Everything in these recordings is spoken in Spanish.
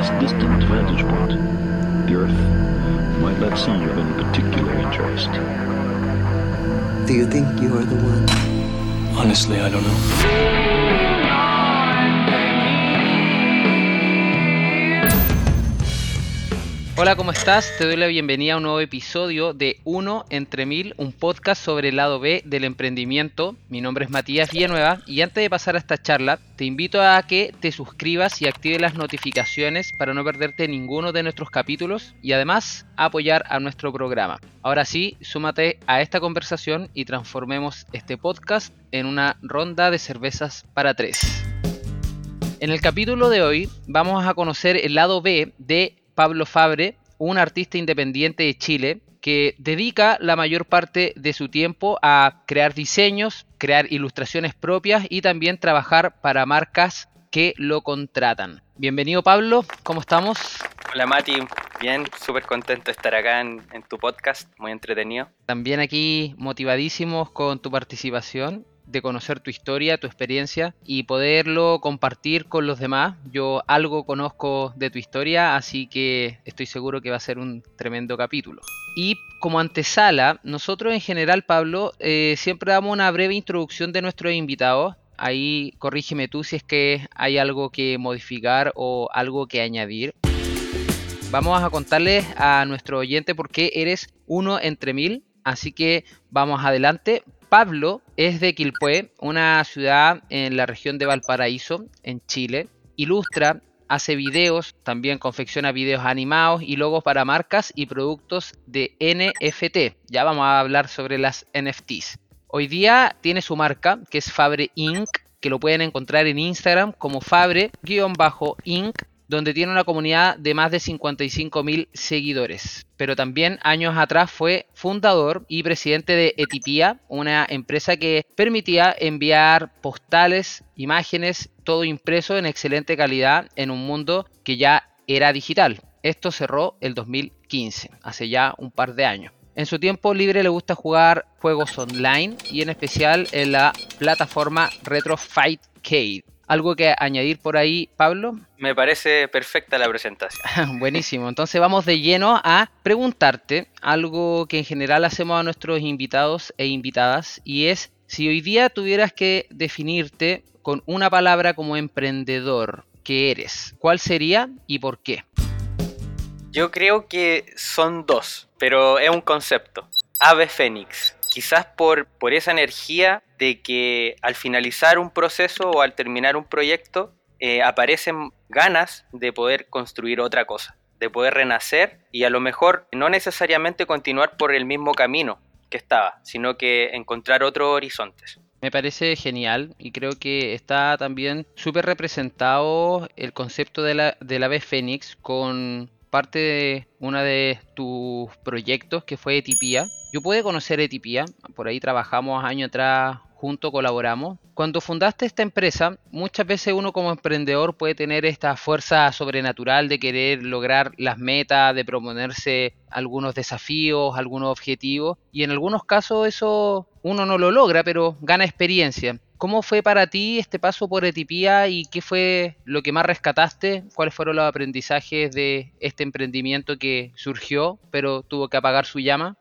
this distant vantage point, the Earth might not seem of any particular interest. Do you think you are the one? Honestly, I don't know. Hola, ¿cómo estás? Te doy la bienvenida a un nuevo episodio de Uno entre Mil, un podcast sobre el lado B del emprendimiento. Mi nombre es Matías Villanueva y antes de pasar a esta charla, te invito a que te suscribas y actives las notificaciones para no perderte ninguno de nuestros capítulos y además apoyar a nuestro programa. Ahora sí, súmate a esta conversación y transformemos este podcast en una ronda de cervezas para tres. En el capítulo de hoy vamos a conocer el lado B de Pablo Fabre, un artista independiente de Chile que dedica la mayor parte de su tiempo a crear diseños, crear ilustraciones propias y también trabajar para marcas que lo contratan. Bienvenido Pablo, ¿cómo estamos? Hola Mati, bien, súper contento de estar acá en, en, tu podcast, muy entretenido. También aquí motivadísimos con tu participación de conocer tu historia, tu experiencia y poderlo compartir con los demás. Yo algo conozco de tu historia, así que estoy seguro que va a ser un tremendo capítulo. Y como antesala, nosotros en general, Pablo, eh, siempre damos una breve introducción de nuestros invitados. Ahí corrígeme tú si es que hay algo que modificar o algo que añadir. Vamos a contarles a nuestro oyente por qué eres uno entre mil. Así que vamos adelante. Pablo es de Quilpué, una ciudad en la región de Valparaíso, en Chile. Ilustra, hace videos, también confecciona videos animados y logos para marcas y productos de NFT. Ya vamos a hablar sobre las NFTs. Hoy día tiene su marca, que es Fabre Inc., que lo pueden encontrar en Instagram como Fabre-Inc donde tiene una comunidad de más de 55.000 seguidores. Pero también años atrás fue fundador y presidente de Etipia, una empresa que permitía enviar postales, imágenes, todo impreso en excelente calidad en un mundo que ya era digital. Esto cerró el 2015, hace ya un par de años. En su tiempo libre le gusta jugar juegos online y en especial en la plataforma Retro Fight Cade. ¿Algo que añadir por ahí, Pablo? Me parece perfecta la presentación. Buenísimo. Entonces vamos de lleno a preguntarte algo que en general hacemos a nuestros invitados e invitadas y es si hoy día tuvieras que definirte con una palabra como emprendedor, ¿qué eres? ¿Cuál sería y por qué? Yo creo que son dos, pero es un concepto. Ave Fénix quizás por, por esa energía de que al finalizar un proceso o al terminar un proyecto eh, aparecen ganas de poder construir otra cosa, de poder renacer y a lo mejor no necesariamente continuar por el mismo camino que estaba, sino que encontrar otros horizontes. Me parece genial y creo que está también súper representado el concepto de la, de la ave fénix con parte de uno de tus proyectos que fue Etipía. Yo pude conocer Etipía, por ahí trabajamos años atrás juntos, colaboramos. Cuando fundaste esta empresa, muchas veces uno como emprendedor puede tener esta fuerza sobrenatural de querer lograr las metas, de proponerse algunos desafíos, algunos objetivos, y en algunos casos eso uno no lo logra, pero gana experiencia. ¿Cómo fue para ti este paso por Etipía y qué fue lo que más rescataste? ¿Cuáles fueron los aprendizajes de este emprendimiento que surgió, pero tuvo que apagar su llama?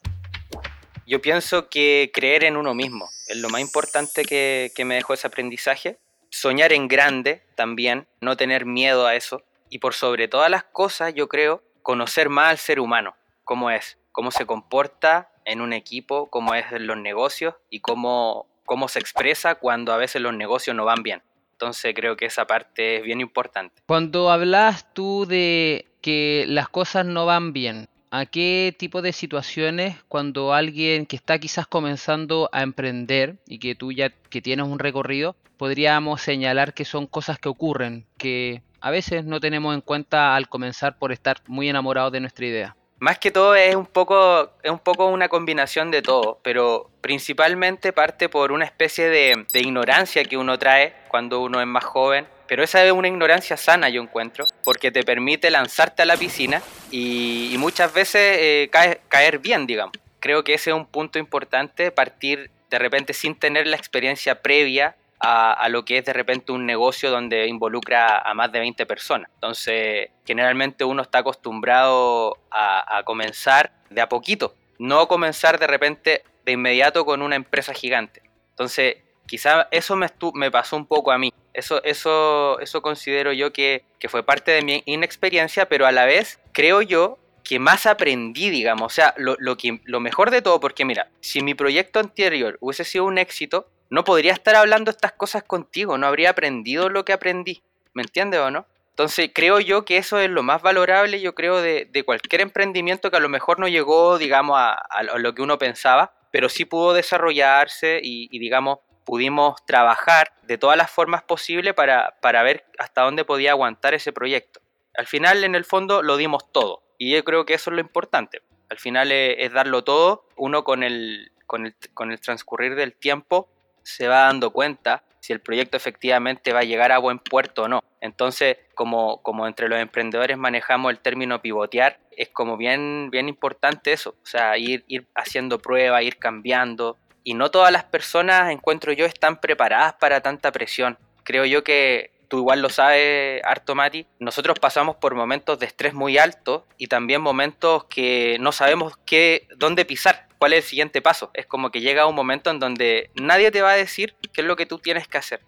Yo pienso que creer en uno mismo es lo más importante que, que me dejó ese aprendizaje. Soñar en grande también, no tener miedo a eso. Y por sobre todas las cosas, yo creo, conocer más al ser humano, cómo es, cómo se comporta en un equipo, cómo es en los negocios y cómo cómo se expresa cuando a veces los negocios no van bien. Entonces creo que esa parte es bien importante. Cuando hablas tú de que las cosas no van bien, ¿a qué tipo de situaciones cuando alguien que está quizás comenzando a emprender y que tú ya que tienes un recorrido, podríamos señalar que son cosas que ocurren, que a veces no tenemos en cuenta al comenzar por estar muy enamorados de nuestra idea? Más que todo es un poco, es un poco una combinación de todo, pero principalmente parte por una especie de, de, ignorancia que uno trae cuando uno es más joven. Pero esa es una ignorancia sana, yo encuentro, porque te permite lanzarte a la piscina y, muchas veces eh, caer, caer bien, digamos. Creo que ese es un punto importante, partir de repente sin tener la experiencia previa a, lo que es de repente un negocio donde involucra a más de 20 personas. Entonces, generalmente uno está acostumbrado a, comenzar de a poquito, no comenzar de repente de inmediato con una empresa gigante. Entonces, quizá eso me, me pasó un poco a mí. Eso, eso, eso considero yo que, que fue parte de mi inexperiencia, pero a la vez creo yo que más aprendí, digamos, o sea, lo, lo, que, lo mejor de todo, porque mira, si mi proyecto anterior hubiese sido un éxito, no podría estar hablando estas cosas contigo, no habría aprendido lo que aprendí, ¿me entiendes o no? Entonces creo yo que eso es lo más valorable, yo creo, de, de cualquier emprendimiento que a lo mejor no llegó, digamos, a, lo que uno pensaba, pero sí pudo desarrollarse y, digamos, pudimos trabajar de todas las formas posibles para, para ver hasta dónde podía aguantar ese proyecto. Al final, en el fondo, lo dimos todo. Y yo creo que eso es lo importante. Al final es, darlo todo. Uno con el, con el, con el transcurrir del tiempo se va dando cuenta si el proyecto efectivamente va a llegar a buen puerto o no. Entonces, como, como entre los emprendedores manejamos el término pivotear, es como bien, bien importante eso. O sea, ir, ir haciendo pruebas, ir cambiando. Y no todas las personas, encuentro yo, están preparadas para tanta presión. Creo yo que tú igual lo sabes, harto Mati, nosotros pasamos por momentos de estrés muy alto y también momentos que no sabemos qué, dónde pisar, cuál es el siguiente paso. Es como que llega un momento en donde nadie te va a decir qué es lo que tú tienes que hacer.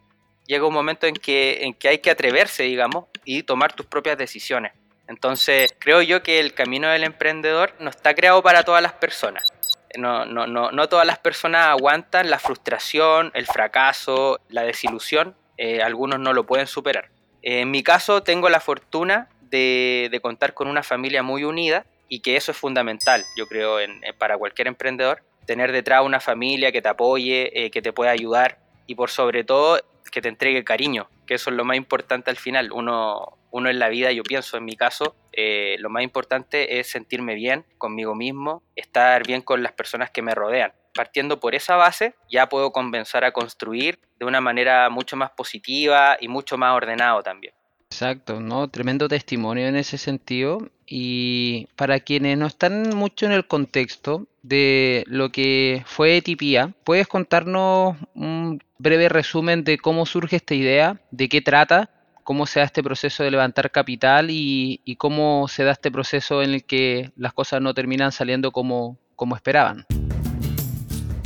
Llega un momento en que, en que hay que atreverse, digamos, y tomar tus propias decisiones. Entonces, creo yo que el camino del emprendedor no está creado para todas las personas. No, no, no, no todas las personas aguantan la frustración, el fracaso, la desilusión eh, algunos no lo pueden superar. en mi caso tengo la fortuna de, contar con una familia muy unida y que eso es fundamental, yo creo, para cualquier emprendedor, tener detrás una familia que te apoye, eh, que te pueda ayudar y por sobre todo que te entregue cariño, que eso es lo más importante al final. Uno, uno en la vida, yo pienso en mi caso, eh, lo más importante es sentirme bien conmigo mismo, estar bien con las personas que me rodean partiendo por esa base, ya puedo comenzar a construir de una manera mucho más positiva y mucho más ordenado también. Exacto, ¿no? Tremendo testimonio en ese sentido. Y para quienes no están mucho en el contexto de lo que fue Etipía, ¿puedes contarnos un breve resumen de cómo surge esta idea, de qué trata, cómo se da este proceso de levantar capital y, y cómo se da este proceso en el que las cosas no terminan saliendo como, como esperaban?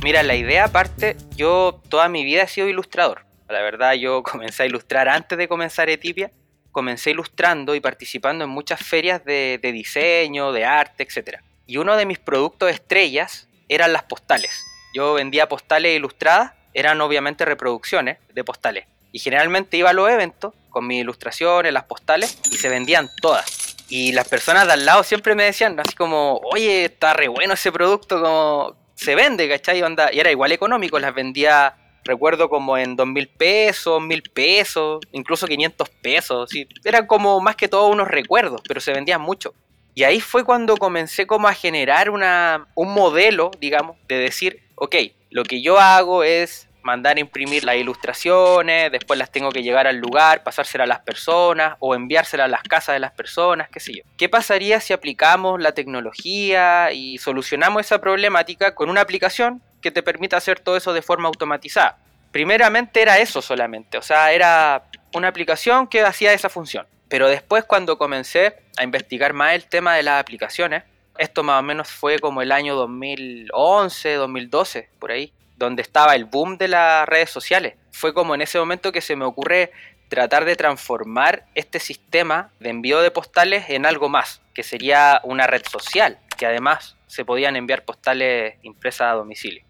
Mira, la idea aparte, yo toda mi vida he sido ilustrador. La verdad, yo comencé a ilustrar antes de comenzar Etipia. Comencé ilustrando y participando en muchas ferias de, diseño, de arte, etc. Y uno de mis productos estrellas eran las postales. Yo vendía postales ilustradas, eran obviamente reproducciones de postales. Y generalmente iba a los eventos con mis ilustraciones, las postales, y se vendían todas. Y las personas de al lado siempre me decían, así como, oye, está re bueno ese producto, como, se vende, ¿cachai? Y era igual económico, las vendía, recuerdo como en dos mil pesos, mil pesos, incluso 500 pesos, ¿sí? eran como más que todo unos recuerdos, pero se vendían mucho. Y ahí fue cuando comencé como a generar una, un modelo, digamos, de decir, ok, lo que yo hago es mandar a imprimir las ilustraciones, después las tengo que llevar al lugar, pasárselas a las personas o enviárselas a las casas de las personas, qué sé yo. ¿Qué pasaría si aplicamos la tecnología y solucionamos esa problemática con una aplicación que te permita hacer todo eso de forma automatizada? Primeramente era eso solamente, o sea, era una aplicación que hacía esa función. Pero después cuando comencé a investigar más el tema de las aplicaciones, esto más o menos fue como el año 2011, 2012, por ahí donde estaba el boom de las redes sociales. Fue como en ese momento que se me ocurre tratar de transformar este sistema de envío de postales en algo más, que sería una red social, que además se podían enviar postales impresas a domicilio.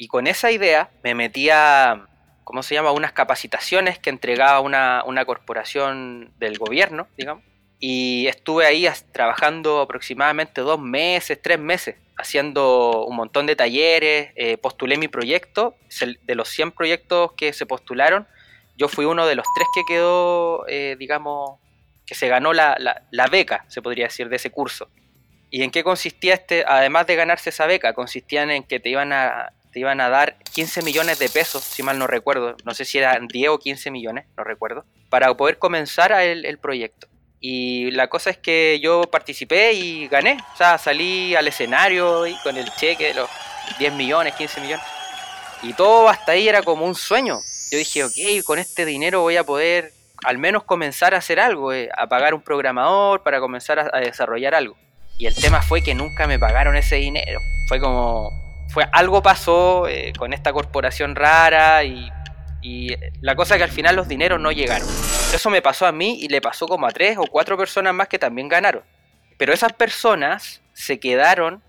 Y con esa idea me metía, ¿cómo se llama?, unas capacitaciones que entregaba una, una corporación del gobierno, digamos, y estuve ahí trabajando aproximadamente dos meses, tres meses, haciendo un montón de talleres, eh, postulé mi proyecto, de los 100 proyectos que se postularon, yo fui uno de los tres que quedó, eh, digamos, que se ganó la, la, beca, se podría decir, de ese curso. ¿Y en qué consistía este, además de ganarse esa beca? Consistían en que te iban a, te iban a dar 15 millones de pesos, si mal no recuerdo, no sé si eran 10 o 15 millones, no recuerdo, para poder comenzar el, el proyecto. Y la cosa es que yo participé y gané. O sea, salí al escenario y con el cheque de los 10 millones, 15 millones. Y todo hasta ahí era como un sueño. yo dije, ok, con este dinero voy a poder al menos comenzar a hacer algo, eh, a pagar un programador para comenzar a, a desarrollar algo. Y el tema fue que nunca me pagaron ese dinero. Fue como, fue algo pasó eh, con esta corporación rara y, la cosa es que al final los dineros no llegaron. Eso me pasó a mí y le pasó como a tres o cuatro personas más que también ganaron. Pero esas personas se quedaron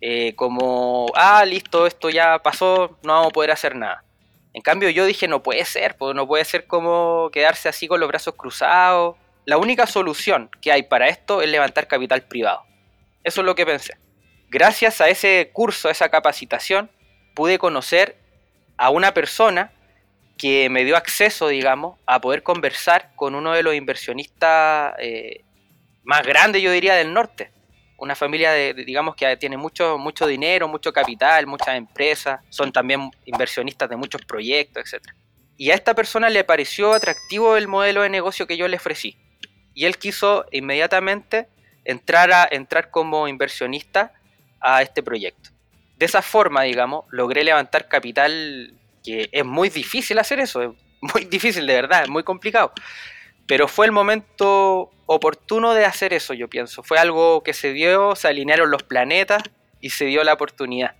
eh, como, ah, listo, esto ya pasó, no vamos a poder hacer nada. En cambio yo dije, no puede ser, no puede ser como quedarse así con los brazos cruzados. La única solución que hay para esto es levantar capital privado. Eso es lo que pensé. Gracias a ese curso, a esa capacitación, pude conocer a una persona que me dio acceso, digamos, a poder conversar con uno de los inversionistas eh, más grandes, yo diría, del norte. Una familia, de, digamos, que tiene mucho, mucho dinero, mucho capital, muchas empresas, son también inversionistas de muchos proyectos, etc. Y a esta persona le pareció atractivo el modelo de negocio que yo le ofrecí. Y él quiso inmediatamente entrar, a, entrar como inversionista a este proyecto. De esa forma, digamos, logré levantar capital que es muy difícil hacer eso, es muy difícil de verdad, es muy complicado. Pero fue el momento oportuno de hacer eso, yo pienso. Fue algo que se dio, se alinearon los planetas y se dio la oportunidad.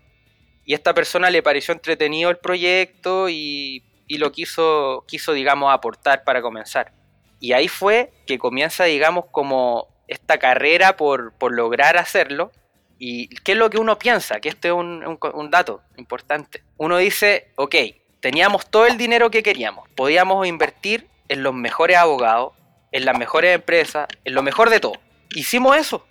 Y esta persona le pareció entretenido el proyecto y, y lo quiso, quiso, digamos, aportar para comenzar. Y ahí fue que comienza, digamos, como esta carrera por, por lograr hacerlo. ¿Y qué es lo que uno piensa? Que este es un, dato importante. Uno dice, ok, teníamos todo el dinero que queríamos, podíamos invertir en los mejores abogados, en las mejores empresas, en lo mejor de todo. Hicimos eso.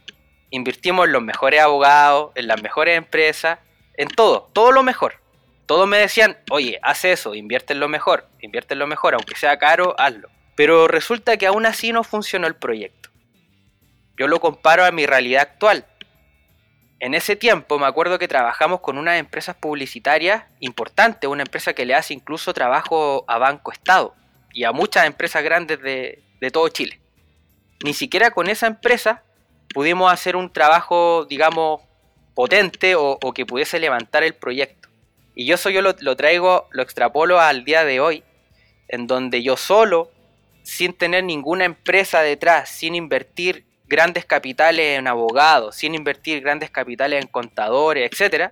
Invertimos en los mejores abogados, en las mejores empresas, en todo, todo lo mejor. Todos me decían, oye, haz eso, invierte en lo mejor, invierte en lo mejor, aunque sea caro, hazlo. Pero resulta que aún así no funcionó el proyecto. Yo lo comparo a mi realidad actual. En ese tiempo me acuerdo que trabajamos con unas empresas publicitarias importantes, una empresa que le hace incluso trabajo a Banco Estado y a muchas empresas grandes de, todo Chile. Ni siquiera con esa empresa pudimos hacer un trabajo, digamos, potente o, o que pudiese levantar el proyecto. Y yo eso yo lo, lo, traigo, lo extrapolo al día de hoy, en donde yo solo, sin tener ninguna empresa detrás, sin invertir grandes capitales en abogados, sin invertir grandes capitales en contadores, etc.,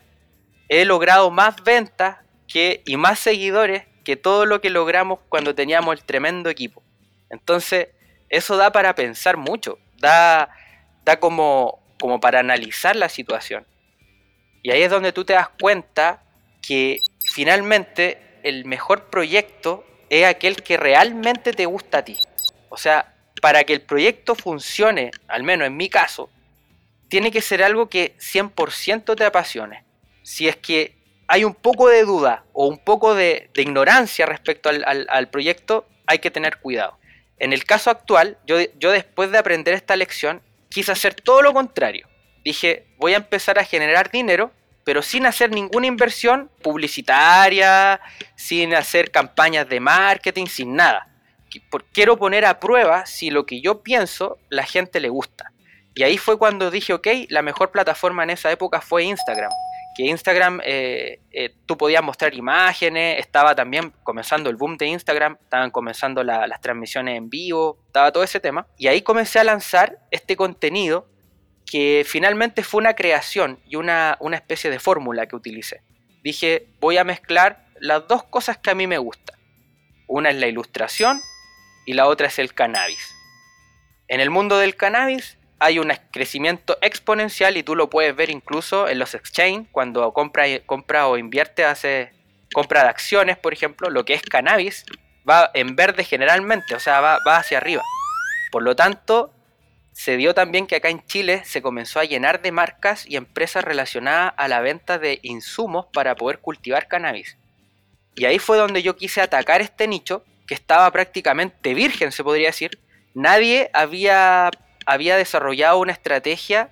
he logrado más ventas que, y más seguidores que todo lo que logramos cuando teníamos el tremendo equipo. Entonces, eso da para pensar mucho, da, da como, como para analizar la situación. Y ahí es donde tú te das cuenta que finalmente el mejor proyecto es aquel que realmente te gusta a ti. O sea, para que el proyecto funcione, al menos en mi caso, tiene que ser algo que 100% te apasione. Si es que hay un poco de duda o un poco de, ignorancia respecto al, proyecto, hay que tener cuidado. En el caso actual, yo después de aprender esta lección, quise hacer todo lo contrario. Dije, voy a empezar a generar dinero, pero sin hacer ninguna inversión publicitaria, sin hacer campañas de marketing, sin nada. Quiero poner a prueba si lo que yo pienso la gente le gusta. Y ahí fue cuando dije, ok, la mejor plataforma en esa época fue Instagram que Instagram eh, eh, tú podías mostrar imágenes, estaba también comenzando el boom de Instagram, estaban comenzando la, las transmisiones en vivo, estaba todo ese tema. Y ahí comencé a lanzar este contenido que finalmente fue una creación y una, una especie de fórmula que utilicé. Dije, voy a mezclar las dos cosas que a mí me gustan. Una es la ilustración y la otra es el cannabis. En el mundo del cannabis hay un crecimiento exponencial y tú lo puedes ver incluso en los exchange cuando compra, compra o invierte, hace compra de acciones, por ejemplo, lo que es cannabis va en verde generalmente, o sea, va, hacia arriba. Por lo tanto, se dio también que acá en Chile se comenzó a llenar de marcas y empresas relacionadas a la venta de insumos para poder cultivar cannabis. Y ahí fue donde yo quise atacar este nicho que estaba prácticamente virgen, se podría decir. Nadie había había desarrollado una estrategia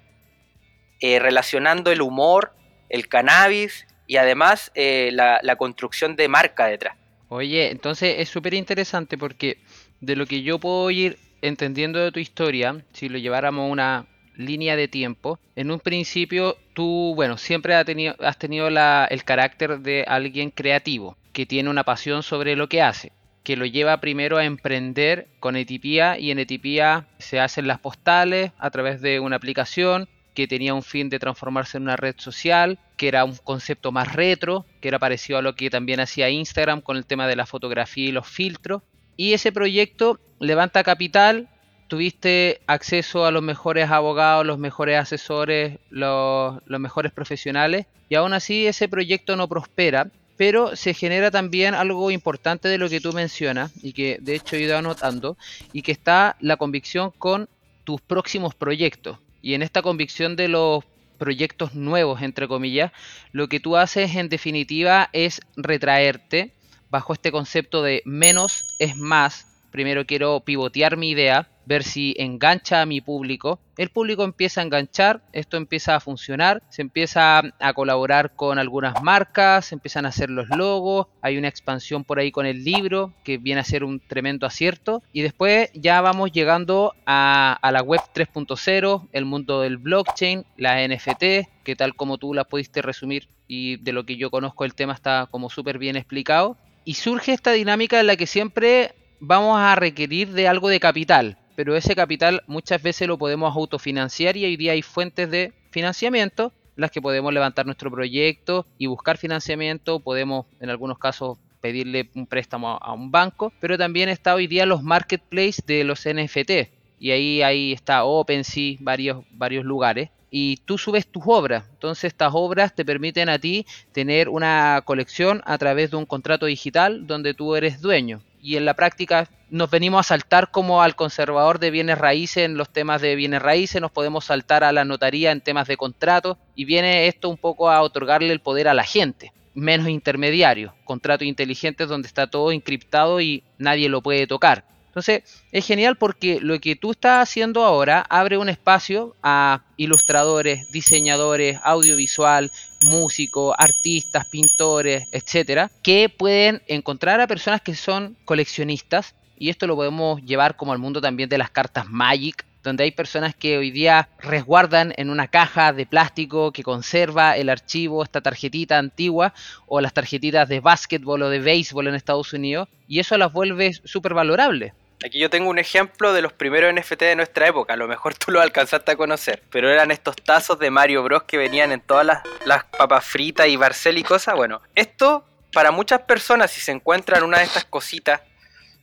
eh, relacionando el humor, el cannabis y además eh, la, construcción de marca detrás. Oye, entonces es súper interesante porque de lo que yo puedo ir entendiendo de tu historia, si lo lleváramos una línea de tiempo, en un principio tú, bueno, siempre has tenido, has tenido el carácter de alguien creativo, que tiene una pasión sobre lo que hace, que lo lleva primero a emprender con Etipía y en Etipía se hacen las postales a través de una aplicación que tenía un fin de transformarse en una red social, que era un concepto más retro, que era parecido a lo que también hacía Instagram con el tema de la fotografía y los filtros. Y ese proyecto levanta capital, tuviste acceso a los mejores abogados, los mejores asesores, los, los mejores profesionales, y aún así ese proyecto no prospera, pero se genera también algo importante de lo que tú mencionas y que de hecho he ido anotando y que está la convicción con tus próximos proyectos. Y en esta convicción de los proyectos nuevos, entre comillas, lo que tú haces en definitiva es retraerte bajo este concepto de menos es más. Primero quiero pivotear mi idea, ver si engancha a mi público. El público empieza a enganchar, esto empieza a funcionar, se empieza a colaborar con algunas marcas, se empiezan a hacer los logos, hay una expansión por ahí con el libro que viene a ser un tremendo acierto y después ya vamos llegando a, la web 3.0, el mundo del blockchain, la NFT, que tal como tú la pudiste resumir y de lo que yo conozco el tema está como súper bien explicado. Y surge esta dinámica en la que siempre vamos a requerir de algo de capital pero ese capital muchas veces lo podemos autofinanciar y hoy día hay fuentes de financiamiento las que podemos levantar nuestro proyecto y buscar financiamiento, podemos en algunos casos pedirle un préstamo a un banco, pero también está hoy día los marketplaces de los NFT y ahí, ahí está OpenSea, varios, varios lugares. Y tú subes tus obras. Entonces estas obras te permiten a ti tener una colección a través de un contrato digital donde tú eres dueño y en la práctica nos venimos a saltar como al conservador de bienes raíces en los temas de bienes raíces, nos podemos saltar a la notaría en temas de contrato y viene esto un poco a otorgarle el poder a la gente, menos intermediarios, contratos inteligentes donde está todo encriptado y nadie lo puede tocar. Entonces, es genial porque lo que tú estás haciendo ahora abre un espacio a ilustradores, diseñadores, audiovisual, músicos, artistas, pintores, etcétera, que pueden encontrar a personas que son coleccionistas y esto lo podemos llevar como al mundo también de las cartas Magic, donde hay personas que hoy día resguardan en una caja de plástico que conserva el archivo, esta tarjetita antigua, o las tarjetitas de básquetbol o de béisbol en Estados Unidos, y eso las vuelve súper valorables. Aquí yo tengo un ejemplo de los primeros NFT de nuestra época, a lo mejor tú lo alcanzaste a conocer, pero eran estos tazos de Mario Bros que venían en todas las, las papas fritas y Barcel y cosas. Bueno, esto para muchas personas si se encuentran una de estas cositas,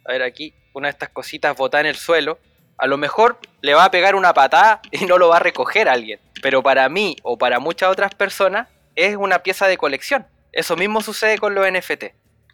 a ver aquí, una de estas cositas botadas en el suelo, a lo mejor le va a pegar una patada y no lo va a recoger alguien. Pero para mí o para muchas otras personas es una pieza de colección. Eso mismo sucede con los NFT.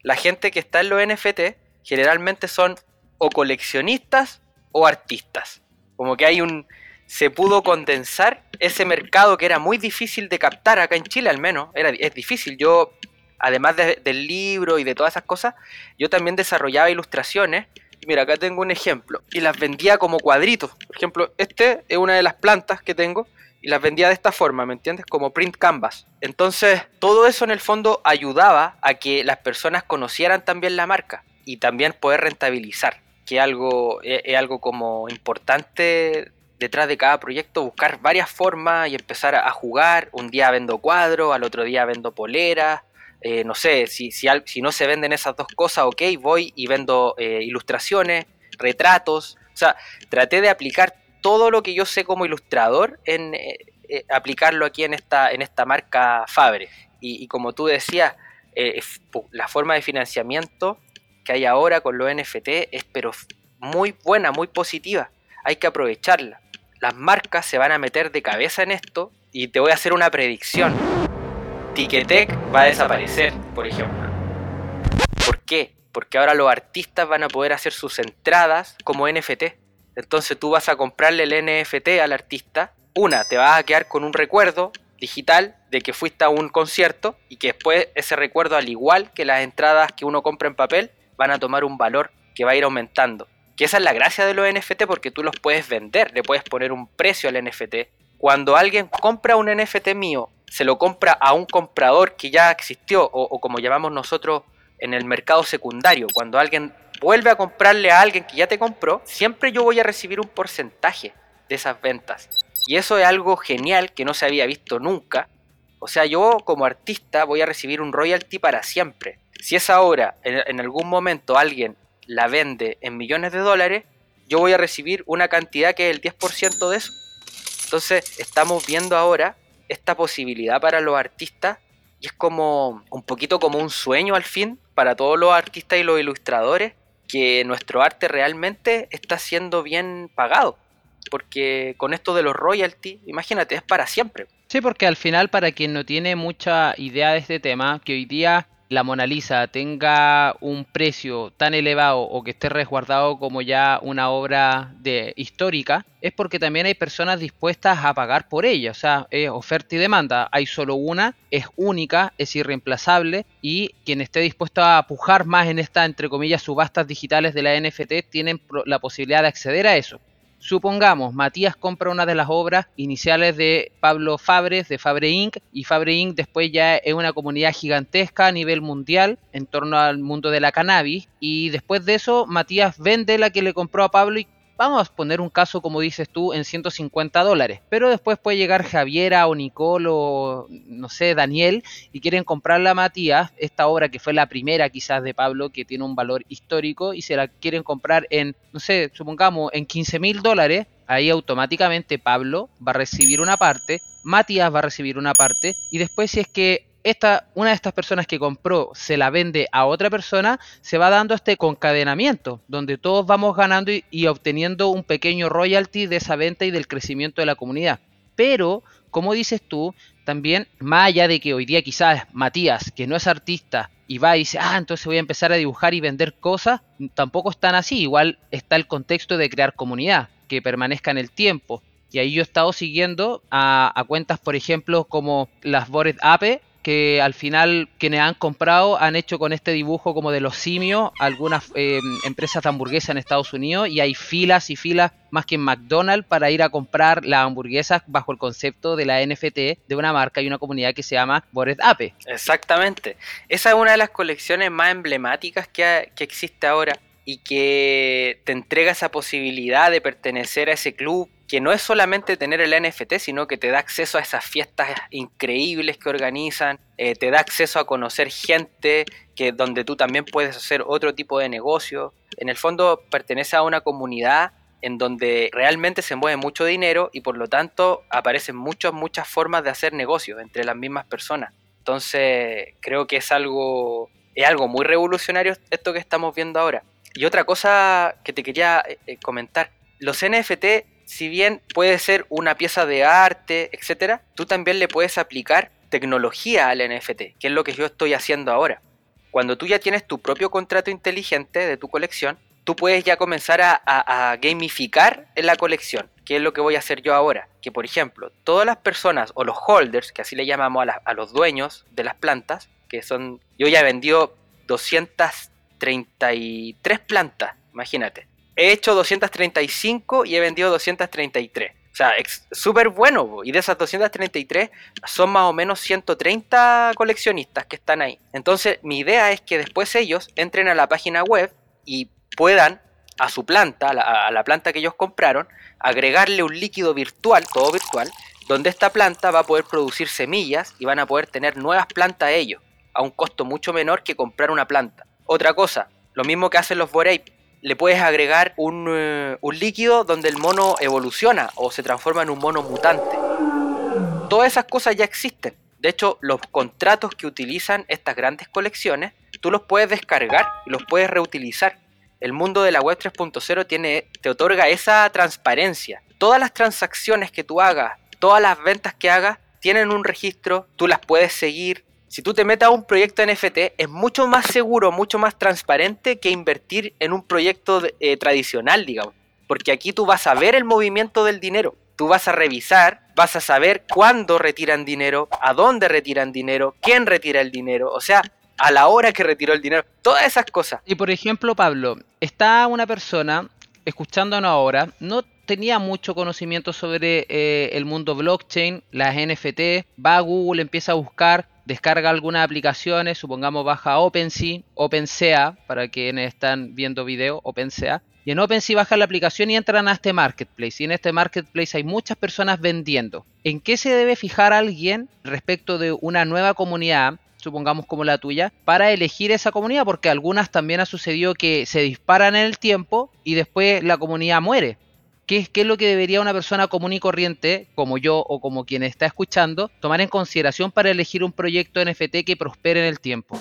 La gente que está en los NFT generalmente son o coleccionistas o artistas. Como que hay un... Se pudo condensar ese mercado que era muy difícil de captar acá en Chile al menos. Era, es difícil. Yo, además del libro y de todas esas cosas, yo también desarrollaba ilustraciones. Mira, acá tengo un ejemplo. Y las vendía como cuadritos. Por ejemplo, este es una de las plantas que tengo y las vendía de esta forma, ¿me entiendes? Como print canvas. Entonces, todo eso en el fondo ayudaba a que las personas conocieran también la marca y también poder rentabilizar que algo, es, algo como importante detrás de cada proyecto, buscar varias formas y empezar a, jugar. Un día vendo cuadros, al otro día vendo poleras. Eh, no sé, si, si, no se venden esas dos cosas, ok, voy y vendo eh, ilustraciones, retratos. O sea, traté de aplicar todo lo que yo sé como ilustrador en eh, aplicarlo aquí en esta, en esta marca Fabre. Y, y como tú decías, la forma de financiamiento que hay ahora con los NFT es pero muy buena, muy positiva. Hay que aprovecharla. Las marcas se van a meter de cabeza en esto y te voy a hacer una predicción. Ticketek va a desaparecer, por ejemplo. ¿Por qué? Porque ahora los artistas van a poder hacer sus entradas como NFT. Entonces tú vas a comprarle el NFT al artista. Una, te vas a quedar con un recuerdo digital de que fuiste a un concierto y que después ese recuerdo, al igual que las entradas que uno compra en papel, van a tomar un valor que va a ir aumentando. Que esa es la gracia de los NFT porque tú los puedes vender, le puedes poner un precio al NFT. Cuando alguien compra un NFT mío, se lo compra a un comprador que ya existió o, como llamamos nosotros en el mercado secundario, cuando alguien vuelve a comprarle a alguien que ya te compró, siempre yo voy a recibir un porcentaje de esas ventas. Y eso es algo genial que no se había visto nunca. O sea, yo como artista voy a recibir un royalty para siempre Si esa obra en, en algún momento alguien la vende en millones de dólares, yo voy a recibir una cantidad que es el 10% de eso. Entonces estamos viendo ahora esta posibilidad para los artistas y es como un poquito como un sueño al fin para todos los artistas y los ilustradores que nuestro arte realmente está siendo bien pagado. Porque con esto de los royalties, imagínate, es para siempre. Sí, porque al final, para quien no tiene mucha idea de este tema, que hoy día la Mona Lisa tenga un precio tan elevado o que esté resguardado como ya una obra de histórica, es porque también hay personas dispuestas a pagar por ella. O sea, es oferta y demanda. Hay solo una, es única, es irreemplazable y quien esté dispuesto a pujar más en esta, entre comillas, subastas digitales de la NFT, tienen la posibilidad de acceder a eso. Supongamos, Matías compra una de las obras iniciales de Pablo Fabres, de Fabre Inc., y Fabre Inc. después ya es una comunidad gigantesca a nivel mundial en torno al mundo de la cannabis, y después de eso Matías vende la que le compró a Pablo y vamos a poner un caso como dices tú en 150 dólares, pero después puede llegar Javiera o Nicole o no sé, Daniel y quieren comprarla a Matías, esta obra que fue la primera quizás de Pablo que tiene un valor histórico y se la quieren comprar en, no sé, supongamos en 15 mil dólares, ahí automáticamente Pablo va a recibir una parte, Matías va a recibir una parte y después si es que esta, una de estas personas que compró se la vende a otra persona, se va dando este concadenamiento, donde todos vamos ganando y, obteniendo un pequeño royalty de esa venta y del crecimiento de la comunidad. Pero, como dices tú, también, más allá de que hoy día quizás Matías, que no es artista, y va y dice, ah, entonces voy a empezar a dibujar y vender cosas, tampoco están así. Igual está el contexto de crear comunidad, que permanezca en el tiempo. Y ahí yo he estado siguiendo a, a cuentas, por ejemplo, como las Bored Ape, que al final quienes han comprado han hecho con este dibujo como de los simios algunas eh, empresas de hamburguesas en Estados Unidos y hay filas y filas más que en McDonald's para ir a comprar las hamburguesas bajo el concepto de la NFT de una marca y una comunidad que se llama Bored Ape. Exactamente. Esa es una de las colecciones más emblemáticas que, que existe ahora y que te entrega esa posibilidad de pertenecer a ese club que no es solamente tener el NFT, sino que te da acceso a esas fiestas increíbles que organizan, eh, te da acceso a conocer gente que donde tú también puedes hacer otro tipo de negocio. En el fondo pertenece a una comunidad en donde realmente se mueve mucho dinero y por lo tanto aparecen muchas, muchas formas de hacer negocios entre las mismas personas. Entonces creo que es algo, es algo muy revolucionario esto que estamos viendo ahora. Y otra cosa que te quería eh, comentar, los NFT si bien puede ser una pieza de arte, etcétera, tú también le puedes aplicar tecnología al NFT, que es lo que yo estoy haciendo ahora. Cuando tú ya tienes tu propio contrato inteligente de tu colección, tú puedes ya comenzar a, gamificar en la colección, que es lo que voy a hacer yo ahora. Que por ejemplo, todas las personas o los holders, que así le llamamos a, a los dueñños de las plantas, que son, yo ya he vendido 233 plantas, imagínate he hecho 235 y he vendido 233. O sea, es súper bueno. Y de esas 233 son más o menos 130 coleccionistas que están ahí. Entonces, mi idea es que después ellos entren a la página web y puedan a su planta, a la, planta que ellos compraron, agregarle un líquido virtual, todo virtual, donde esta planta va a poder producir semillas y van a poder tener nuevas plantas ellos, a un costo mucho menor que comprar una planta. Otra cosa, lo mismo que hacen los Bored le puedes agregar un, uh, un, líquido donde el mono evoluciona o se transforma en un mono mutante. Todas esas cosas ya existen. De hecho, los contratos que utilizan estas grandes colecciones, tú los puedes descargar y los puedes reutilizar. El mundo de la web 3.0 tiene, te otorga esa transparencia. Todas las transacciones que tú hagas, todas las ventas que hagas, tienen un registro, tú las puedes seguir, si tú te metes a un proyecto NFT, es mucho más seguro, mucho más transparente que invertir en un proyecto eh, tradicional, digamos. Porque aquí tú vas a ver el movimiento del dinero. Tú vas a revisar, vas a saber cuándo retiran dinero, a dónde retiran dinero, quién retira el dinero. O sea, a la hora que retiró el dinero. Todas esas cosas. Y por ejemplo, Pablo, está una persona escuchándonos ahora, no tenía mucho conocimiento sobre eh, el mundo blockchain, las NFT, va a Google, empieza a buscar descarga algunas aplicaciones, supongamos baja OpenSea, OpenSea, para quienes están viendo video, OpenSea, y en OpenSea bajan la aplicación y entran a este marketplace. Y en este marketplace hay muchas personas vendiendo. ¿En qué se debe fijar alguien respecto de una nueva comunidad supongamos como la tuya, para elegir esa comunidad, porque algunas también ha sucedido que se disparan en el tiempo y después la comunidad muere. ¿Qué es, ¿Qué es lo que debería una persona común y corriente, como yo o como quien está escuchando, tomar en consideración para elegir un proyecto NFT que prospere en el tiempo?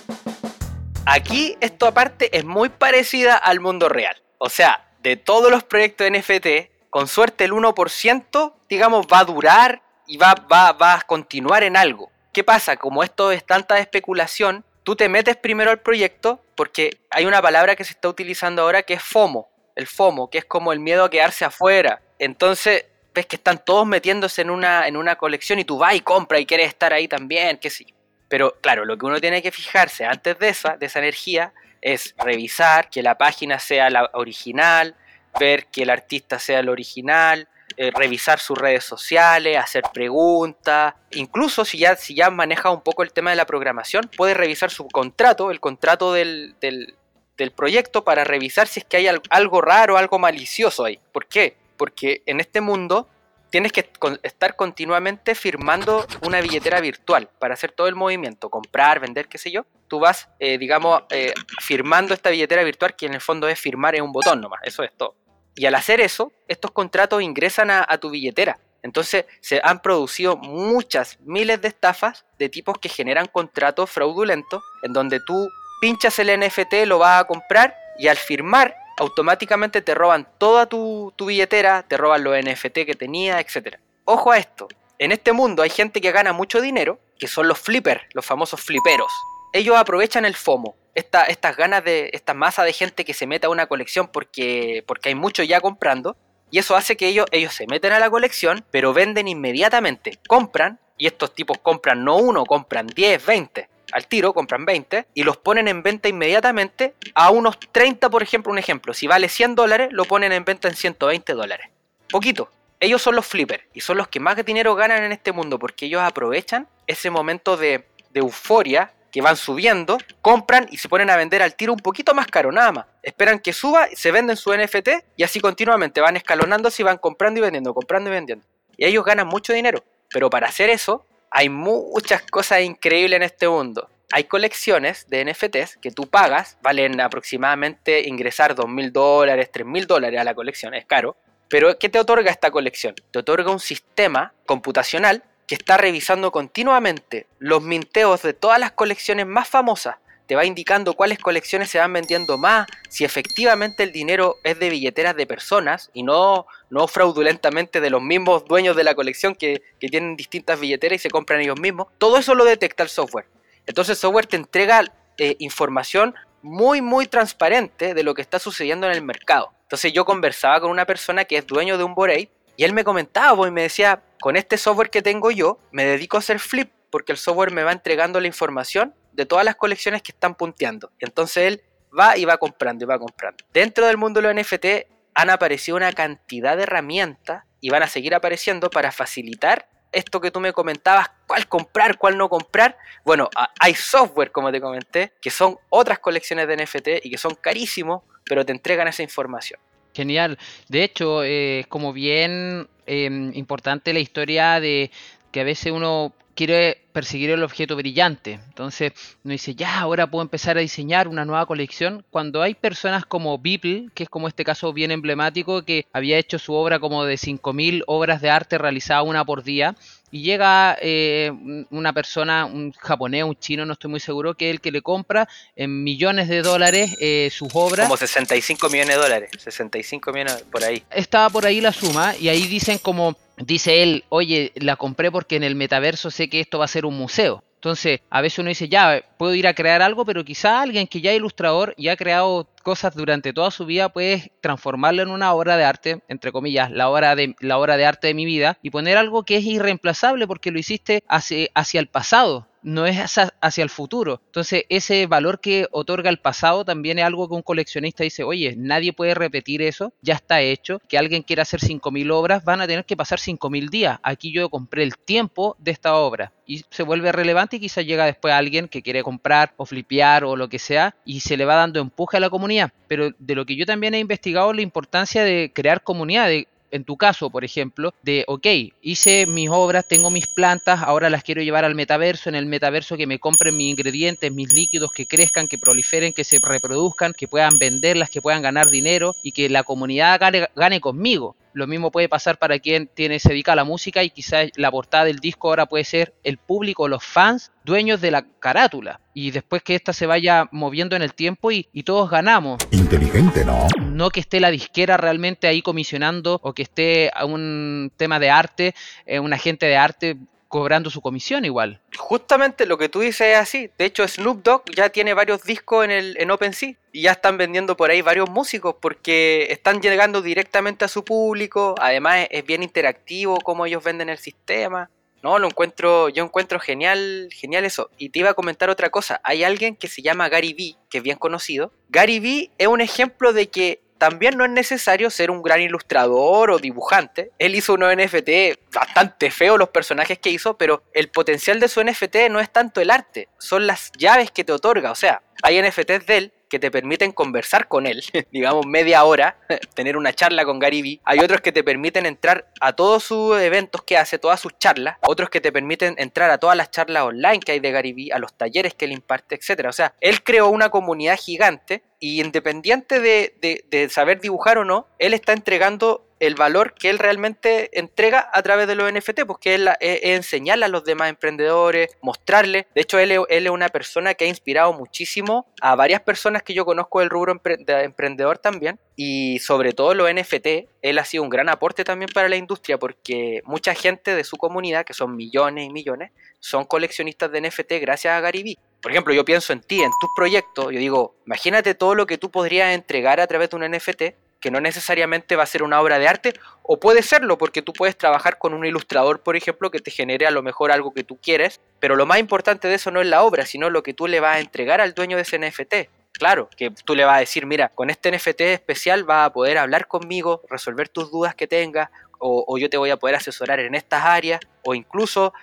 Aquí esto aparte es muy parecida al mundo real. O sea, de todos los proyectos NFT, con suerte el 1%, digamos, va a durar y va, va, va a continuar en algo. ¿Qué pasa? Como esto es tanta especulación, tú te metes primero al proyecto porque hay una palabra que se está utilizando ahora que es FOMO. El FOMO, que es como el miedo a quedarse afuera. Entonces, ves que están todos metiéndose en una, en una colección y tú vas y compras y quieres estar ahí también, qué sé yo. Pero claro, lo que uno tiene que fijarse antes de esa, de esa energía, es revisar que la página sea la original, ver que el artista sea el original, eh, revisar sus redes sociales, hacer preguntas, incluso si ya, si ya maneja un poco el tema de la programación, puede revisar su contrato, el contrato del, del, del proyecto para revisar si es que hay algo raro, algo malicioso ahí. ¿Por qué? Porque en este mundo tienes que estar continuamente firmando una billetera virtual para hacer todo el movimiento, comprar, vender, qué sé yo. Tú vas, eh, digamos, eh, firmando esta billetera virtual que en el fondo es firmar en un botón nomás, eso es todo. Y al hacer eso, estos contratos ingresan a, tu billetera. Entonces se han producido muchas, miles de estafas de tipos que generan contratos fraudulentos en donde tú pinchas el NFT, lo vas a comprar y al firmar automáticamente te roban toda tu, billetera, te roban los NFT que tenía, etc. Ojo a esto, en este mundo hay gente que gana mucho dinero, que son los flippers, los famosos fliperos. Ellos aprovechan el FOMO, esta, estas ganas de, esta masa de gente que se meta a una colección porque, porque hay mucho ya comprando, y eso hace que ellos, ellos se meten a la colección, pero venden inmediatamente, compran, y estos tipos compran no uno, compran 10, 20 al tiro, compran 20 y los ponen en venta inmediatamente a unos 30, por ejemplo, un ejemplo. Si vale 100 dólares, lo ponen en venta en 120 dólares. Poquito. Ellos son los flippers y son los que más dinero ganan en este mundo porque ellos aprovechan ese momento de, euforia que van subiendo, compran y se ponen a vender al tiro un poquito más caro, nada más. Esperan que suba, se venden su NFT y así continuamente van escalonándose y van comprando y vendiendo, comprando y vendiendo. Y ellos ganan mucho dinero. Pero para hacer eso, hay muchas cosas increíbles en este mundo. Hay colecciones de NFTs que tú pagas, valen aproximadamente ingresar 2.000 dólares, 3.000 dólares a la colección, es caro. Pero ¿qué te otorga esta colección? Te otorga un sistema computacional que está revisando continuamente los minteos de todas las colecciones más famosas te va indicando cuáles colecciones se van vendiendo más, si efectivamente el dinero es de billeteras de personas y no, no fraudulentamente de los mismos dueños de la colección que, tienen distintas billeteras y se compran ellos mismos. Todo eso lo detecta el software. Entonces el software te entrega eh, información muy, muy transparente de lo que está sucediendo en el mercado. Entonces yo conversaba con una persona que es dueño de un Borei y él me comentaba y me decía, con este software que tengo yo, me dedico a hacer flip porque el software me va entregando la información de todas las colecciones que están punteando. Entonces él va y va comprando y va comprando. Dentro del mundo de los NFT han aparecido una cantidad de herramientas y van a seguir apareciendo para facilitar esto que tú me comentabas, cuál comprar, cuál no comprar. Bueno, hay software, como te comenté, que son otras colecciones de NFT y que son carísimos, pero te entregan esa información. Genial. De hecho, eh, es como bien em, importante la historia de que a veces uno quiere perseguir el objeto brillante. Entonces uno dice, ya, ahora puedo empezar a diseñar una nueva colección. Cuando hay personas como Beeple, que es como este caso bien emblemático, que había hecho su obra como de 5.000 obras de arte realizadas una por día, y llega eh, una persona, un japonés, un chino, no estoy muy seguro, que es el que le compra en millones de dólares eh, sus obras. Como 65 millones de dólares, 65 millones por ahí. Estaba por ahí la suma y ahí dicen como, dice él, oye, la compré porque en el metaverso que esto va a ser un museo. Entonces, a veces uno dice, ya, puedo ir a crear algo, pero quizá alguien que ya es ilustrador y ha creado cosas durante toda su vida, puede transformarlo en una obra de arte, entre comillas, la obra de, la obra de arte de mi vida, y poner algo que es irreemplazable porque lo hiciste hacia, hacia el pasado no es hacia, el futuro. Entonces, ese valor que otorga el pasado también es algo que un coleccionista dice, oye, nadie puede repetir eso, ya está hecho, que alguien quiera hacer 5.000 obras, van a tener que pasar 5.000 días. Aquí yo compré el tiempo de esta obra y se vuelve relevante y quizás llega después alguien que quiere comprar o flipear o lo que sea y se le va dando empuje a la comunidad. Pero de lo que yo también he investigado la importancia de crear comunidad, de en tu caso, por ejemplo, de, ok, hice mis obras, tengo mis plantas, ahora las quiero llevar al metaverso, en el metaverso que me compren mis ingredientes, mis líquidos, que crezcan, que proliferen, que se reproduzcan, que puedan venderlas, que puedan ganar dinero y que la comunidad gane, gane conmigo. Lo mismo puede pasar para quien tiene, se dedica a la música y quizás la portada del disco ahora puede ser el público, los fans, dueños de la carátula. Y después que ésta se vaya moviendo en el tiempo y, y todos ganamos. Inteligente, ¿no? No que esté la disquera realmente ahí comisionando o que esté a un tema de arte, eh, un agente de arte cobrando su comisión igual. Justamente lo que tú dices es así. De hecho, Snoop Dogg ya tiene varios discos en, el, en OpenSea y ya están vendiendo por ahí varios músicos porque están llegando directamente a su público. Además, es bien interactivo cómo ellos venden el sistema. No, lo encuentro, yo encuentro genial, genial eso. Y te iba a comentar otra cosa. Hay alguien que se llama Gary Vee, que es bien conocido. Gary Vee es un ejemplo de que también no es necesario ser un gran ilustrador o dibujante. Él hizo unos NFT bastante feos los personajes que hizo, pero el potencial de su NFT no es tanto el arte, son las llaves que te otorga. O sea, hay NFTs de él que te permiten conversar con él, digamos media hora, tener una charla con Gary. Hay otros que te permiten entrar a todos sus eventos que hace, todas sus charlas. Otros que te permiten entrar a todas las charlas online que hay de Gary a los talleres que él imparte, etc. O sea, él creó una comunidad gigante y independiente de, de, de saber dibujar o no, él está entregando el valor que él realmente entrega a través de los NFT, porque es, es, enseñarle a los demás emprendedores, mostrarle. De hecho, él, él, es una persona que ha inspirado muchísimo a varias personas que yo conozco del rubro empre de emprendedor también. Y sobre todo los NFT, él ha sido un gran aporte también para la industria, porque mucha gente de su comunidad, que son millones y millones, son coleccionistas de NFT gracias a Gary Vee. Por ejemplo, yo pienso en ti, en tus proyectos, yo digo, imagínate todo lo que tú podrías entregar a través de un NFT que no necesariamente va a ser una obra de arte, o puede serlo, porque tú puedes trabajar con un ilustrador, por ejemplo, que te genere a lo mejor algo que tú quieres, pero lo más importante de eso no es la obra, sino lo que tú le vas a entregar al dueño de ese NFT. Claro, que tú le vas a decir, mira, con este NFT especial vas a poder hablar conmigo, resolver tus dudas que tengas, o, yo te voy a poder asesorar en estas áreas, o incluso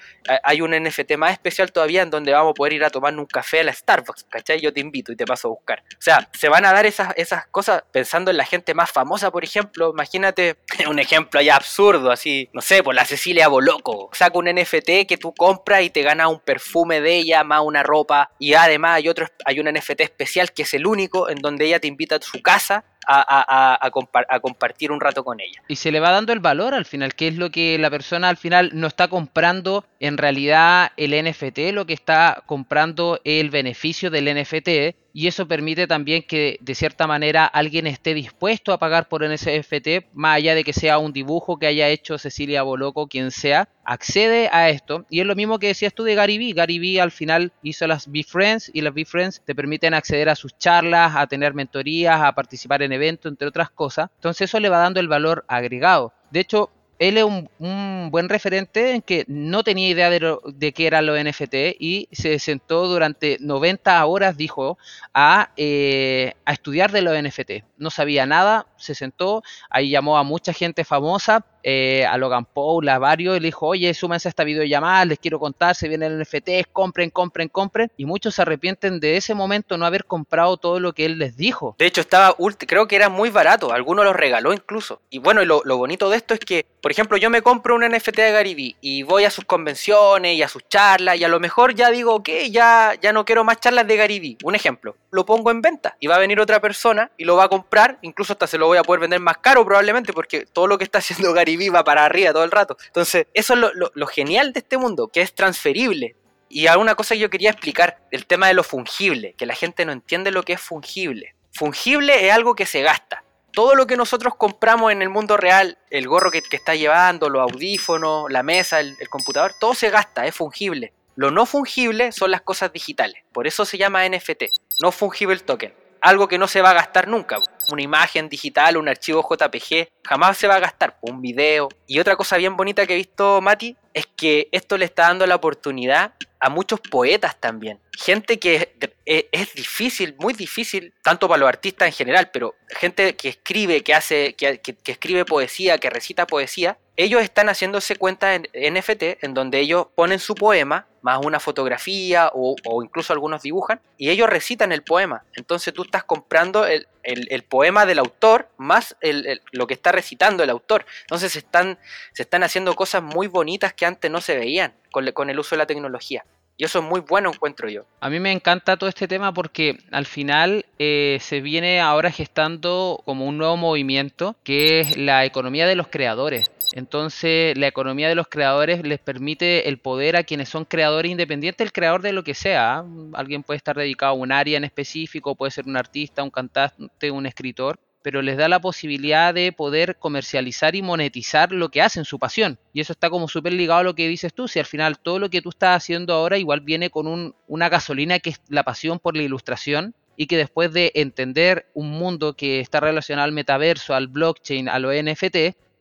hay un NFT más especial todavía en donde vamos a poder ir a tomar un café a la Starbucks, ¿cachai? Yo te invito y te paso a buscar. O sea, se van a dar esas, esas cosas pensando en la gente más famosa, por ejemplo. Imagínate un ejemplo allá absurdo, así, no sé, por la Cecilia Boloco. Saca un NFT que tú compras y te gana un perfume de ella, más una ropa, y además hay otro, hay un NFT especial que es el único en donde ella te invita a su casa a, a, a, compar a, compartir un rato con ella. Y se le va dando el valor al final, que es lo que la persona al final no está comprando en realidad el NFT, lo que está comprando el beneficio del NFT y eso permite también que de cierta manera alguien esté dispuesto a pagar por NFT, más allá de que sea un dibujo que haya hecho Cecilia Boloco, quien sea, accede a esto. Y es lo mismo que decías tú de Gary Vee. Gary Vee al final hizo las B-Friends y las B-Friends te permiten acceder a sus charlas, a tener mentorías, a participar en eventos, entre otras cosas. Entonces eso le va dando el valor agregado. De hecho, él es un, un, buen referente en que no tenía idea de, lo, de qué eran los NFT y se sentó durante 90 horas, dijo, a, eh, a estudiar de los NFT. No sabía nada, se sentó, ahí llamó a mucha gente famosa, eh, a Logan Paul, a varios, y le dijo, oye, súmense a esta videollamada, les quiero contar, se viene el NFT, compren, compren, compren. Y muchos se arrepienten de ese momento no haber comprado todo lo que él les dijo. De hecho, estaba, creo que era muy barato, algunos los regaló incluso. Y bueno, lo, bonito de esto es que, por ejemplo, yo me compro un NFT de Vee y voy a sus convenciones y a sus charlas y a lo mejor ya digo, ok, ya, ya no quiero más charlas de Vee. Un ejemplo, lo pongo en venta y va a venir otra persona y lo va a comprar, incluso hasta se lo voy a poder vender más caro probablemente porque todo lo que está haciendo Gary Vee va para arriba todo el rato. Entonces, eso es lo, genial de este mundo, que es transferible. Y alguna cosa que yo quería explicar, el tema de lo fungible, que la gente no entiende lo que es fungible. Fungible es algo que se gasta. Todo lo que nosotros compramos en el mundo real, el gorro que, que está llevando, los audífonos, la mesa, el, el computador, todo se gasta, es fungible. Lo no fungible son las cosas digitales. Por eso se llama NFT, no fungible token algo que no se va a gastar nunca. Una imagen digital, un archivo JPG, jamás se va a gastar. Un video. Y otra cosa bien bonita que he visto, Mati, es que esto le está dando la oportunidad a muchos poetas también. Gente que es difícil, muy difícil, tanto para los artistas en general, pero gente que escribe, que hace, que, que, escribe poesía, que recita poesía, ellos están haciéndose cuenta en NFT en donde ellos ponen su poema más una fotografía o, incluso algunos dibujan y ellos recitan el poema. Entonces tú estás comprando el, el, el, poema del autor más lo que está recitando el autor. Entonces están, se están haciendo cosas muy bonitas que antes no se veían con el uso de la tecnología. Y eso es muy bueno, encuentro yo. A mí me encanta todo este tema porque al final eh, se viene ahora gestando como un nuevo movimiento que es la economía de los creadores. Entonces, la economía de los creadores les permite el poder a quienes son creadores independientes, el creador de lo que sea. Alguien puede estar dedicado a un área en específico, puede ser un artista, un cantante, un escritor, pero les da la posibilidad de poder comercializar y monetizar lo que hacen, su pasión. Y eso está como súper ligado a lo que dices tú, si al final todo lo que tú estás haciendo ahora igual viene con una gasolina que es la pasión por la ilustración y que después de entender un mundo que está relacionado al metaverso, al blockchain, a los NFT,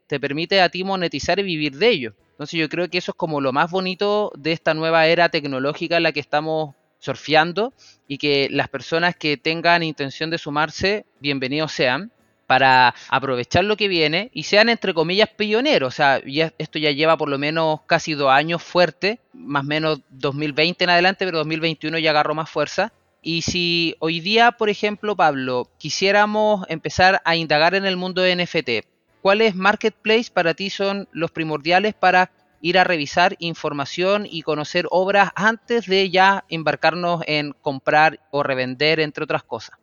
te permite a ti monetizar y vivir de ello. Entonces yo creo que eso es como lo más bonito de esta nueva era tecnológica en la que estamos surfeando y que las personas que tengan intención de sumarse, bienvenidos sean para aprovechar lo que viene y sean entre comillas pioneros. O sea, ya, esto ya lleva por lo menos casi dos años fuerte, más o menos 2020 en adelante, pero 2021 ya agarró más fuerza. Y si hoy día, por ejemplo, Pablo, quisiéramos empezar a indagar en el mundo de NFT, ¿cuáles marketplace para ti son los primordiales para ir a revisar información y conocer obras antes de ya embarcarnos en comprar o revender, entre otras cosas?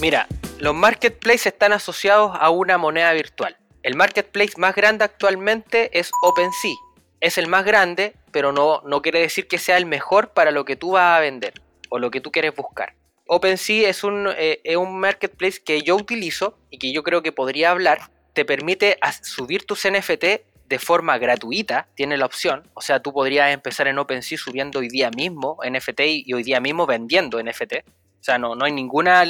Mira, los marketplaces están asociados a una moneda virtual. El marketplace más grande actualmente es OpenSea. Es el más grande, pero no, no quiere decir que sea el mejor para lo que tú vas a vender o lo que tú quieres buscar. OpenSea es un, eh, es un marketplace que yo utilizo y que yo creo que podría hablar. Te permite subir tus NFT de forma gratuita, tiene la opción. O sea, tú podrías empezar en OpenSea subiendo hoy día mismo NFT y hoy día mismo vendiendo NFT. O sea, no, no hay ninguna,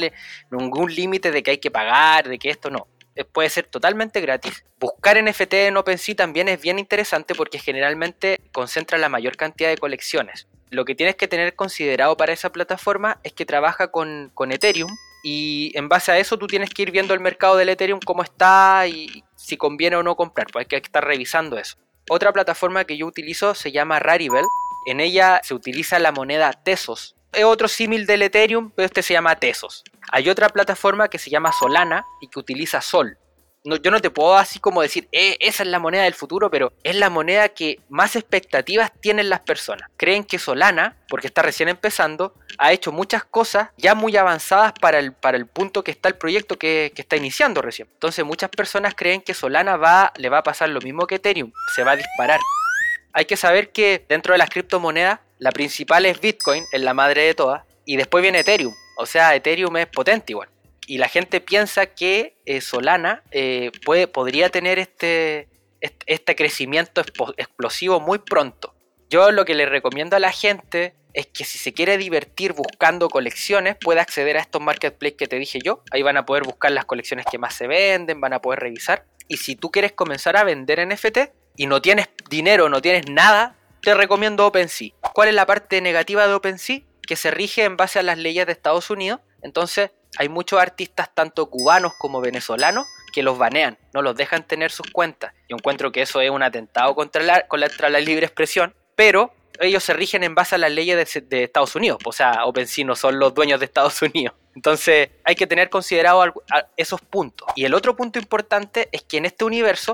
ningún límite de que hay que pagar, de que esto no. Eh, puede ser totalmente gratis. Buscar NFT en OpenSea también es bien interesante porque generalmente concentra la mayor cantidad de colecciones. Lo que tienes que tener considerado para esa plataforma es que trabaja con, con Ethereum y en base a eso tú tienes que ir viendo el mercado del Ethereum cómo está y si conviene o no comprar, pues hay que estar revisando eso. Otra plataforma que yo utilizo se llama Rarible. En ella se utiliza la moneda Tesos, es otro símil del Ethereum, pero este se llama Tesos. Hay otra plataforma que se llama Solana y que utiliza Sol. No, yo no te puedo así como decir, eh, esa es la moneda del futuro, pero es la moneda que más expectativas tienen las personas. Creen que Solana, porque está recién empezando, ha hecho muchas cosas ya muy avanzadas para el, para el punto que está el proyecto que, está iniciando recién. Entonces muchas personas creen que Solana va, le va a pasar lo mismo que Ethereum, se va a disparar. Hay que saber que dentro de las criptomonedas la principal es Bitcoin, es la madre de todas, y después viene Ethereum. O sea, Ethereum es potente igual. Y la gente piensa que eh, Solana eh, puede, podría tener este, este, crecimiento explosivo muy pronto. Yo lo que le recomiendo a la gente es que si se quiere divertir buscando colecciones, puede acceder a estos marketplaces que te dije yo. Ahí van a poder buscar las colecciones que más se venden, van a poder revisar. Y si tú quieres comenzar a vender NFT y no tienes dinero, no tienes nada, te recomiendo OpenSea. ¿Cuál es la parte negativa de OpenSea? Que se rige en base a las leyes de Estados Unidos. Entonces, hay muchos artistas, tanto cubanos como venezolanos, que los banean, no los dejan tener sus cuentas. Yo encuentro que eso es un atentado contra la, contra la libre expresión, pero ellos se rigen en base a las leyes de, Estados Unidos. O sea, OpenSea no son los dueños de Estados Unidos. Entonces, hay que tener considerado esos puntos. Y el otro punto importante es que en este universo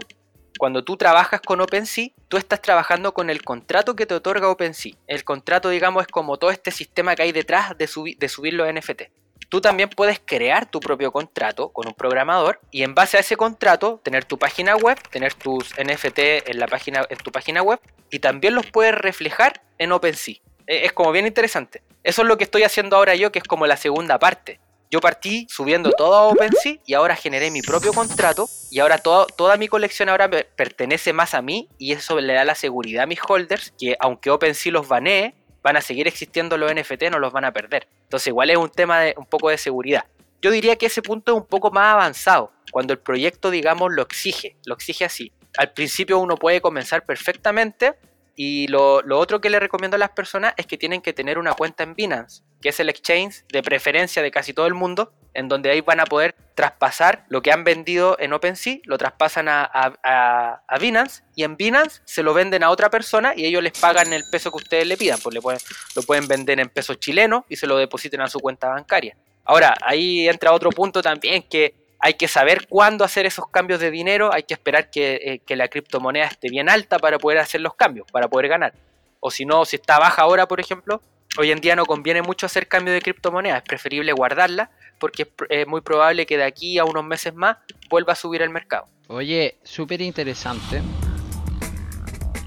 cuando tú trabajas con OpenSea, tú estás trabajando con el contrato que te otorga OpenSea. El contrato, digamos, es como todo este sistema que hay detrás de, subir los NFT. Tú también puedes crear tu propio contrato con un programador y en base a ese contrato tener tu página web, tener tus NFT en, la página, en tu página web y también los puedes reflejar en OpenSea. E, es como bien interesante. Eso es lo que estoy haciendo ahora yo, que es como la segunda parte. Yo partí subiendo todo a OpenSea y ahora generé mi propio contrato y ahora toda mi colección ahora pertenece más a mí y eso le da la seguridad a mis holders que aunque OpenSea los banee, van a seguir existiendo los NFT, no los van a perder. Entonces igual es un tema de un poco de seguridad. Yo diría que ese punto es un poco más avanzado, cuando el proyecto, digamos, lo exige, lo exige así. Al principio uno puede comenzar perfectamente y lo, otro que le recomiendo a las personas es que tienen que tener una cuenta en Binance, que es el exchange de preferencia de casi todo el mundo, en donde ahí van a poder traspasar lo que han vendido en OpenSea, lo traspasan a, a, Binance y en Binance se lo venden a otra persona y ellos les pagan el peso que ustedes le pidan, pues pueden, lo pueden vender en pesos chilenos y se lo depositen a su cuenta bancaria. Ahora, ahí entra otro punto también que hay que saber cuándo hacer esos cambios de dinero, hay que esperar que, eh, que la criptomoneda esté bien alta para poder hacer los cambios, para poder ganar. O si no, si está baja ahora, por ejemplo, hoy en día no conviene mucho hacer cambio de criptomoneda, es preferible guardarla porque es, es muy probable que de aquí a unos meses más vuelva a subir el mercado. Oye, súper interesante.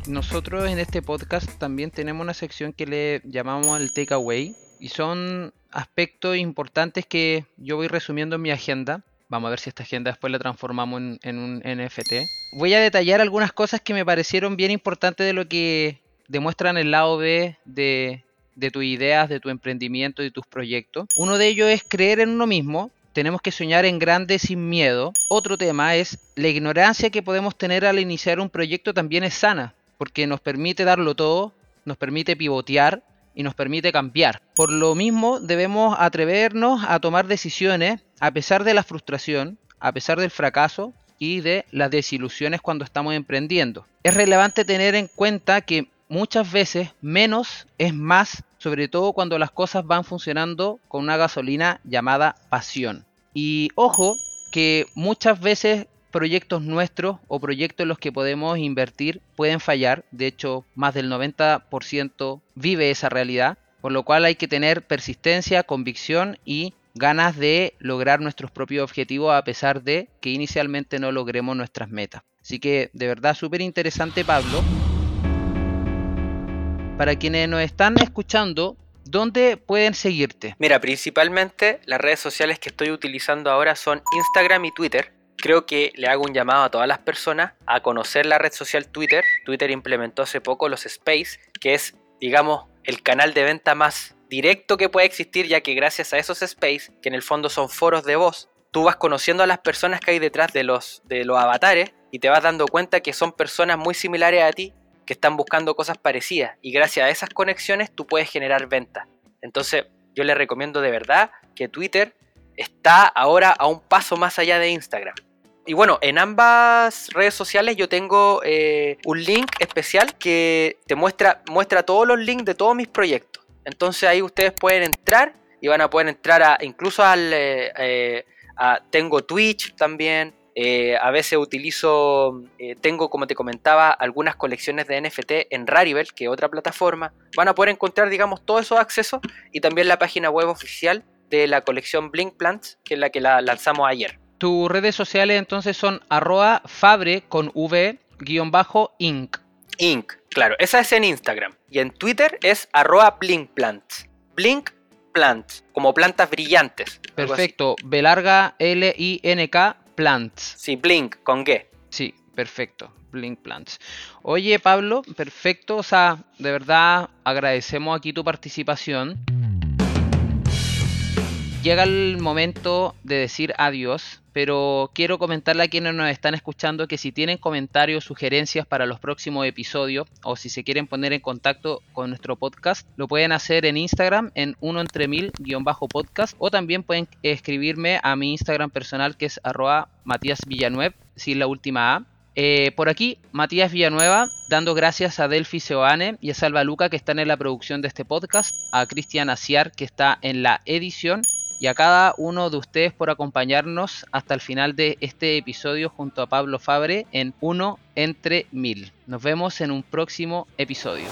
Nosotros en este podcast también tenemos una sección que le llamamos el takeaway y son aspectos importantes que yo voy resumiendo en mi agenda. Vamos a ver si esta agenda después la transformamos en, un NFT. Voy a detallar algunas cosas que me parecieron bien importantes de lo que demuestran el lado B de, de tus ideas, de tu emprendimiento y tus proyectos. Uno de ellos es creer en uno mismo. Tenemos que soñar en grande sin miedo. Otro tema es la ignorancia que podemos tener al iniciar un proyecto también es sana, porque nos permite darlo todo, nos permite pivotear y nos permite cambiar. Por lo mismo debemos atrevernos a tomar decisiones a pesar de la frustración, a pesar del fracaso y de las desilusiones cuando estamos emprendiendo. Es relevante tener en cuenta que muchas veces menos es más, sobre todo cuando las cosas van funcionando con una gasolina llamada pasión. Y ojo que muchas veces proyectos nuestros o proyectos en los que podemos invertir pueden fallar. De hecho, más del 90% vive esa realidad. Por lo cual hay que tener persistencia, convicción y ganas de lograr nuestros propios objetivos a pesar de que inicialmente no logremos nuestras metas. Así que de verdad súper interesante Pablo. Para quienes nos están escuchando, ¿dónde pueden seguirte? Mira, principalmente las redes sociales que estoy utilizando ahora son Instagram y Twitter. Creo que le hago un llamado a todas las personas a conocer la red social Twitter. Twitter implementó hace poco los Space, que es, digamos, el canal de venta más directo que puede existir, ya que gracias a esos Space, que en el fondo son foros de voz, tú vas conociendo a las personas que hay detrás de los, de los avatares y te vas dando cuenta que son personas muy similares a ti que están buscando cosas parecidas y gracias a esas conexiones tú puedes generar ventas. Entonces yo les recomiendo de verdad que Twitter está ahora a un paso más allá de Instagram. Y bueno, en ambas redes sociales yo tengo eh, un link especial que te muestra, muestra todos los links de todos mis proyectos. Entonces ahí ustedes pueden entrar y van a poder entrar a, incluso al... eh, eh, tengo Twitch también. a veces utilizo, tengo como te comentaba, algunas colecciones de NFT en Rarible, que es otra plataforma. Van a poder encontrar, digamos, todos esos accesos y también la página web oficial de la colección Blink Plants, que es la que la lanzamos ayer. Tus redes sociales entonces son arroba fabre con v guion bajo inc. Inc. Claro, esa es en Instagram. Y en Twitter es arroba Blink Plants. Blink Plants, como plantas brillantes. Perfecto. B larga L I N K plants. Sí, Blink con G. Sí, perfecto. Blink Plants. Oye, Pablo, perfecto. O sea, de verdad agradecemos aquí tu participación. Llega el momento de decir adiós, pero quiero comentarle a quienes nos están escuchando que si tienen comentarios, sugerencias para los próximos episodios o si se quieren poner en contacto con nuestro podcast, lo pueden hacer en Instagram en uno entre mil guion bajo podcast o también pueden escribirme a mi Instagram personal que es arroba Matías Villanueva, sin la última A. Eh, por aquí, Matías Villanueva, dando gracias a Delphi Seoane y a Salva Luca que están en la producción de este podcast, a Cristian Aciar que está en la edición y a cada uno de ustedes por acompañarnos hasta el final de este episodio junto a Pablo Fabre en Uno entre Mil. Nos vemos en un próximo episodio.